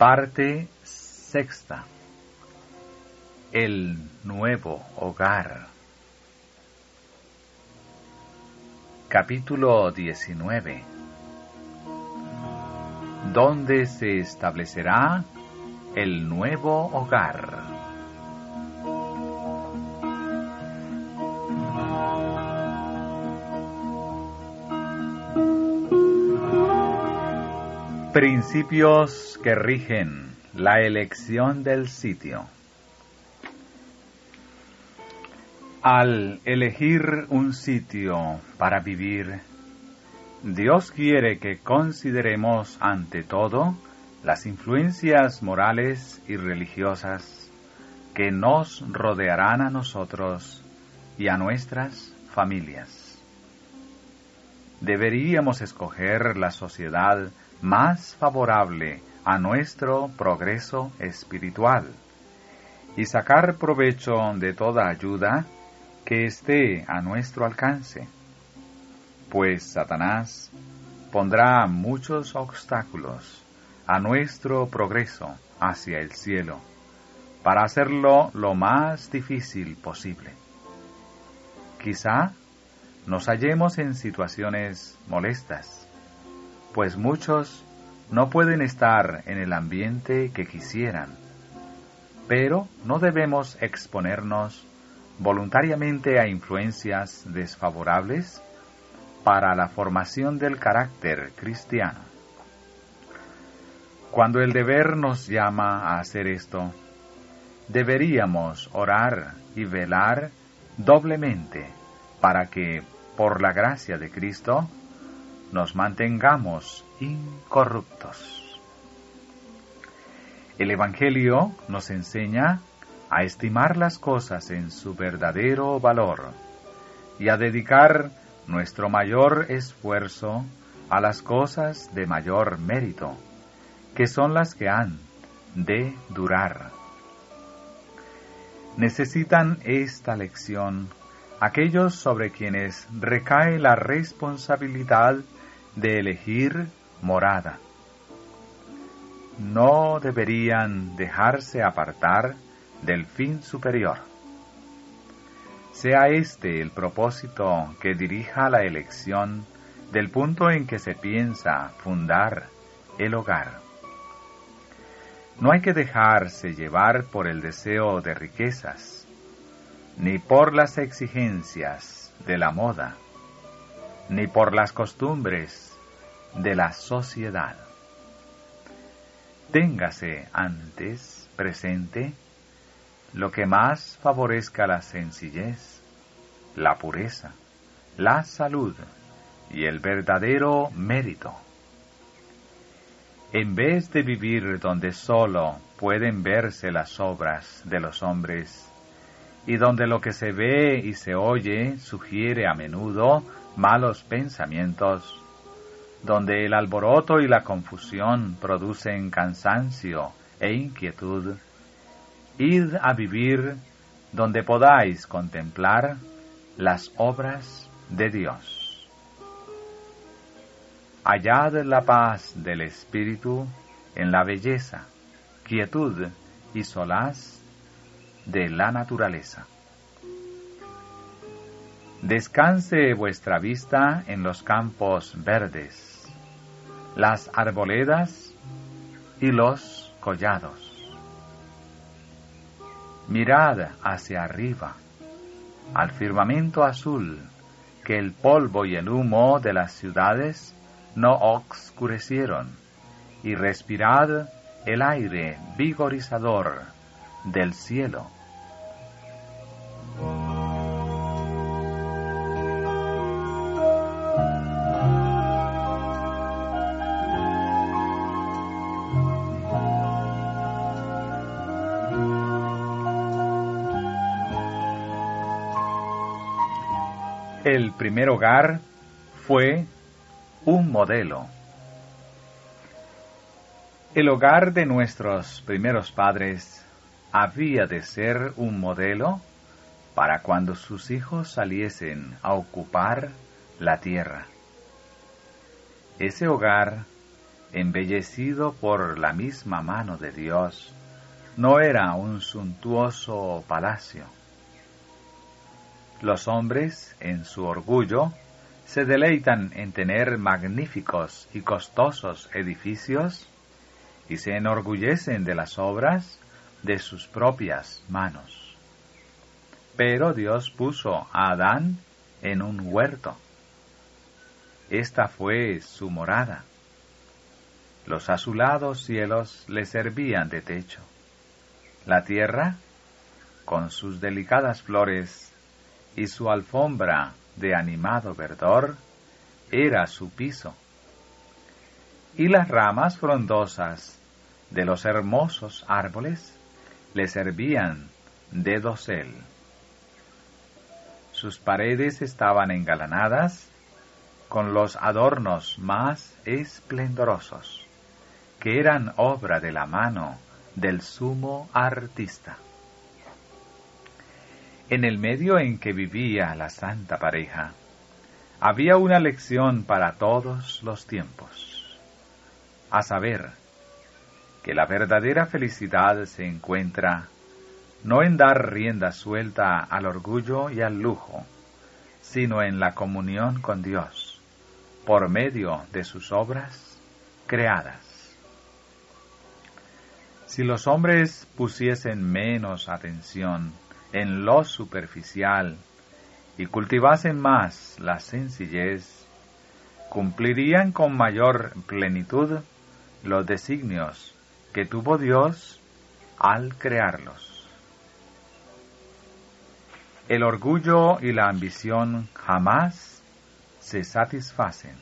Parte sexta. El nuevo hogar. Capítulo 19. ¿Dónde se establecerá el nuevo hogar? Principios que rigen la elección del sitio. Al elegir un sitio para vivir, Dios quiere que consideremos ante todo las influencias morales y religiosas que nos rodearán a nosotros y a nuestras familias. Deberíamos escoger la sociedad más favorable a nuestro progreso espiritual y sacar provecho de toda ayuda que esté a nuestro alcance, pues Satanás pondrá muchos obstáculos a nuestro progreso hacia el cielo para hacerlo lo más difícil posible. Quizá nos hallemos en situaciones molestas pues muchos no pueden estar en el ambiente que quisieran. Pero no debemos exponernos voluntariamente a influencias desfavorables para la formación del carácter cristiano. Cuando el deber nos llama a hacer esto, deberíamos orar y velar doblemente para que, por la gracia de Cristo, nos mantengamos incorruptos. El Evangelio nos enseña a estimar las cosas en su verdadero valor y a dedicar nuestro mayor esfuerzo a las cosas de mayor mérito, que son las que han de durar. Necesitan esta lección aquellos sobre quienes recae la responsabilidad de elegir morada. No deberían dejarse apartar del fin superior. Sea este el propósito que dirija la elección del punto en que se piensa fundar el hogar. No hay que dejarse llevar por el deseo de riquezas, ni por las exigencias de la moda ni por las costumbres de la sociedad. Téngase antes presente lo que más favorezca la sencillez, la pureza, la salud y el verdadero mérito. En vez de vivir donde solo pueden verse las obras de los hombres, y donde lo que se ve y se oye sugiere a menudo malos pensamientos, donde el alboroto y la confusión producen cansancio e inquietud, id a vivir donde podáis contemplar las obras de Dios. Hallad la paz del Espíritu en la belleza, quietud y solaz de la naturaleza. Descanse vuestra vista en los campos verdes, las arboledas y los collados. Mirad hacia arriba, al firmamento azul, que el polvo y el humo de las ciudades no oscurecieron, y respirad el aire vigorizador del cielo. El primer hogar fue un modelo. El hogar de nuestros primeros padres había de ser un modelo para cuando sus hijos saliesen a ocupar la tierra. Ese hogar embellecido por la misma mano de Dios, no era un suntuoso palacio. Los hombres, en su orgullo, se deleitan en tener magníficos y costosos edificios y se enorgullecen de las obras de sus propias manos. Pero Dios puso a Adán en un huerto. Esta fue su morada. Los azulados cielos le servían de techo. La tierra, con sus delicadas flores y su alfombra de animado verdor, era su piso. Y las ramas frondosas de los hermosos árboles le servían de dosel. Sus paredes estaban engalanadas con los adornos más esplendorosos, que eran obra de la mano del sumo artista. En el medio en que vivía la santa pareja, había una lección para todos los tiempos, a saber, que la verdadera felicidad se encuentra no en dar rienda suelta al orgullo y al lujo, sino en la comunión con Dios, por medio de sus obras creadas. Si los hombres pusiesen menos atención en lo superficial y cultivasen más la sencillez, cumplirían con mayor plenitud los designios que tuvo Dios al crearlos. El orgullo y la ambición jamás se satisfacen,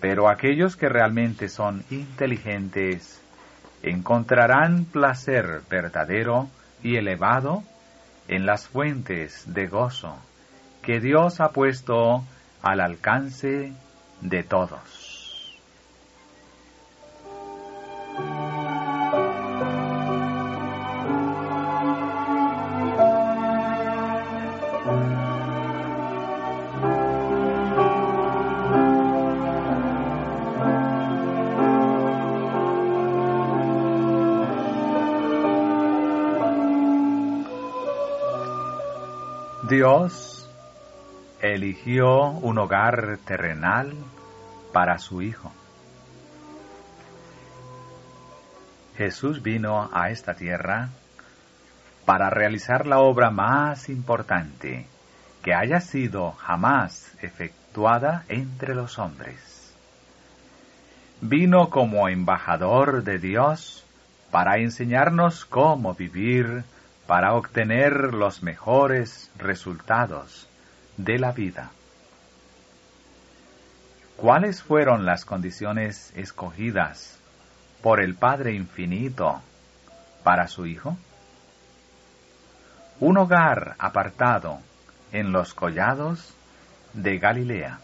pero aquellos que realmente son inteligentes encontrarán placer verdadero y elevado en las fuentes de gozo que Dios ha puesto al alcance de todos. Dios eligió un hogar terrenal para su Hijo. Jesús vino a esta tierra para realizar la obra más importante que haya sido jamás efectuada entre los hombres. Vino como embajador de Dios para enseñarnos cómo vivir para obtener los mejores resultados de la vida. ¿Cuáles fueron las condiciones escogidas por el Padre Infinito para su Hijo? Un hogar apartado en los collados de Galilea.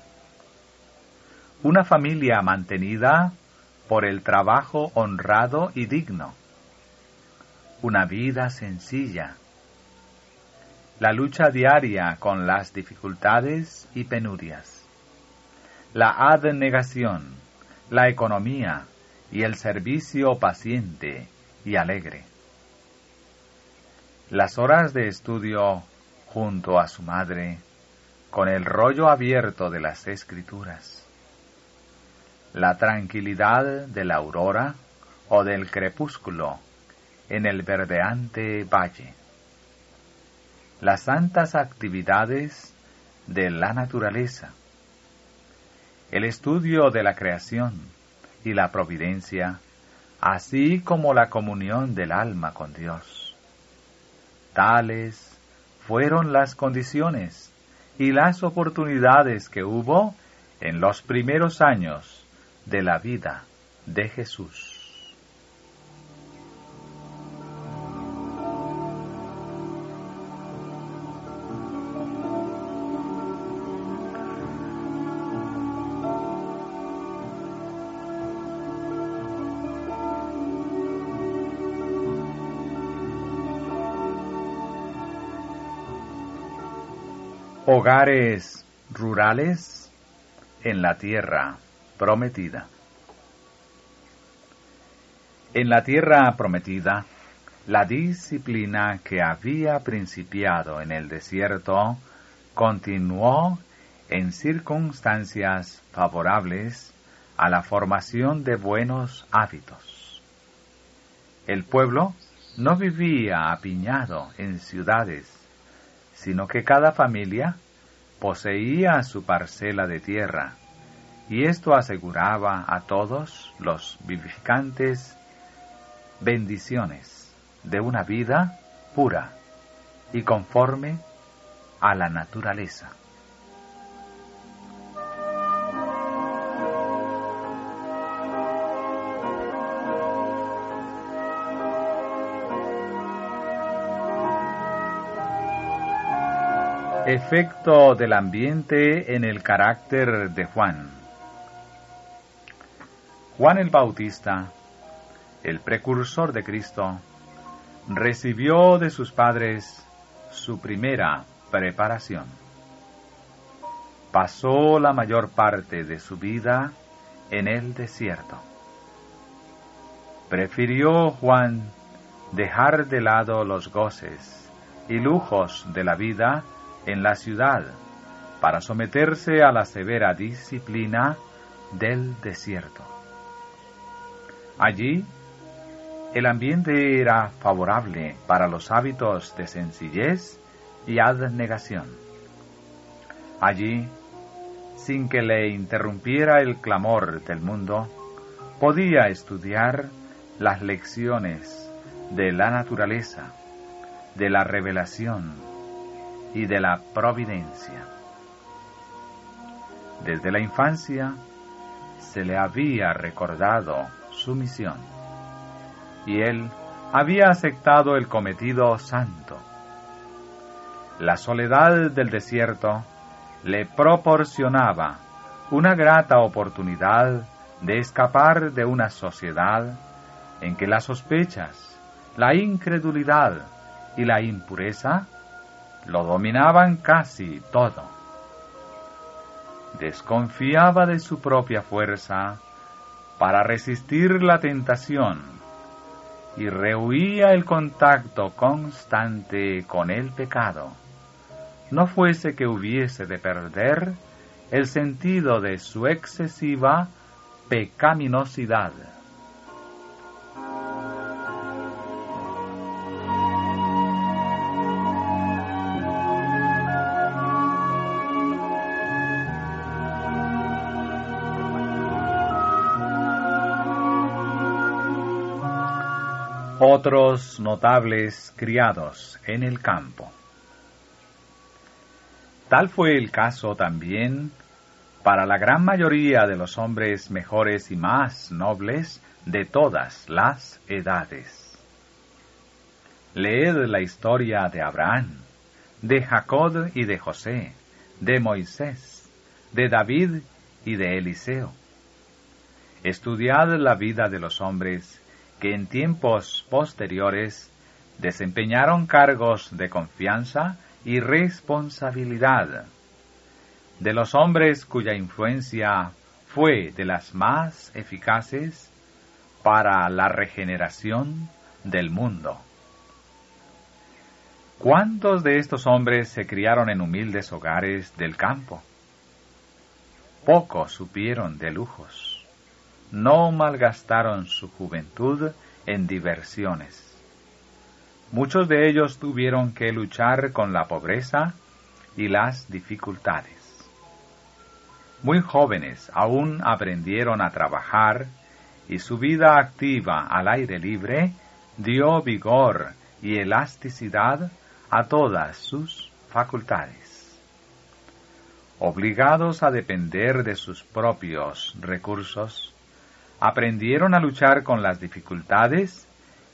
Una familia mantenida por el trabajo honrado y digno una vida sencilla. La lucha diaria con las dificultades y penurias. La abnegación, la economía y el servicio paciente y alegre. Las horas de estudio junto a su madre, con el rollo abierto de las escrituras. La tranquilidad de la aurora o del crepúsculo en el verdeante valle. Las santas actividades de la naturaleza, el estudio de la creación y la providencia, así como la comunión del alma con Dios. Tales fueron las condiciones y las oportunidades que hubo en los primeros años de la vida de Jesús. Hogares rurales en la tierra prometida. En la tierra prometida, la disciplina que había principiado en el desierto continuó en circunstancias favorables a la formación de buenos hábitos. El pueblo no vivía apiñado en ciudades, sino que cada familia poseía su parcela de tierra, y esto aseguraba a todos los vivificantes bendiciones de una vida pura y conforme a la naturaleza. Efecto del ambiente en el carácter de Juan. Juan el Bautista el precursor de Cristo, recibió de sus padres su primera preparación. Pasó la mayor parte de su vida en el desierto. Prefirió Juan dejar de lado los goces y lujos de la vida en la ciudad para someterse a la severa disciplina del desierto. Allí el ambiente era favorable para los hábitos de sencillez y abnegación. Allí, sin que le interrumpiera el clamor del mundo, podía estudiar las lecciones de la naturaleza, de la revelación y de la providencia. Desde la infancia se le había recordado su misión y él había aceptado el cometido santo. La soledad del desierto le proporcionaba una grata oportunidad de escapar de una sociedad en que las sospechas, la incredulidad y la impureza lo dominaban casi todo. Desconfiaba de su propia fuerza para resistir la tentación y rehuía el contacto constante con el pecado, no fuese que hubiese de perder el sentido de su excesiva pecaminosidad. Otros notables criados en el campo. Tal fue el caso también para la gran mayoría de los hombres mejores y más nobles de todas las edades. Leed la historia de Abraham, de Jacob y de José, de Moisés, de David y de Eliseo. Estudiad la vida de los hombres que en tiempos posteriores desempeñaron cargos de confianza y responsabilidad, de los hombres cuya influencia fue de las más eficaces para la regeneración del mundo. ¿Cuántos de estos hombres se criaron en humildes hogares del campo? Pocos supieron de lujos no malgastaron su juventud en diversiones. Muchos de ellos tuvieron que luchar con la pobreza y las dificultades. Muy jóvenes aún aprendieron a trabajar y su vida activa al aire libre dio vigor y elasticidad a todas sus facultades. Obligados a depender de sus propios recursos, aprendieron a luchar con las dificultades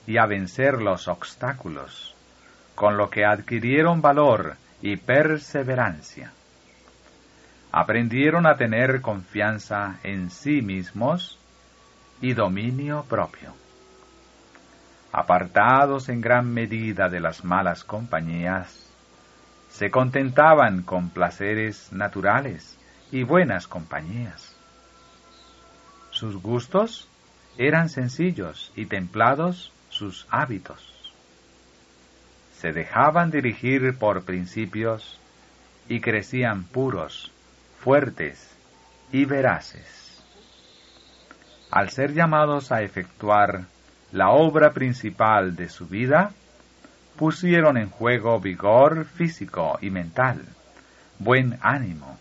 y a vencer los obstáculos, con lo que adquirieron valor y perseverancia. Aprendieron a tener confianza en sí mismos y dominio propio. Apartados en gran medida de las malas compañías, se contentaban con placeres naturales y buenas compañías sus gustos eran sencillos y templados sus hábitos. Se dejaban dirigir por principios y crecían puros, fuertes y veraces. Al ser llamados a efectuar la obra principal de su vida, pusieron en juego vigor físico y mental, buen ánimo,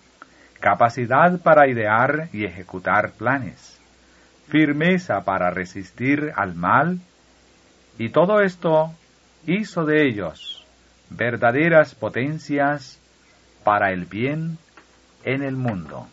capacidad para idear y ejecutar planes, firmeza para resistir al mal, y todo esto hizo de ellos verdaderas potencias para el bien en el mundo.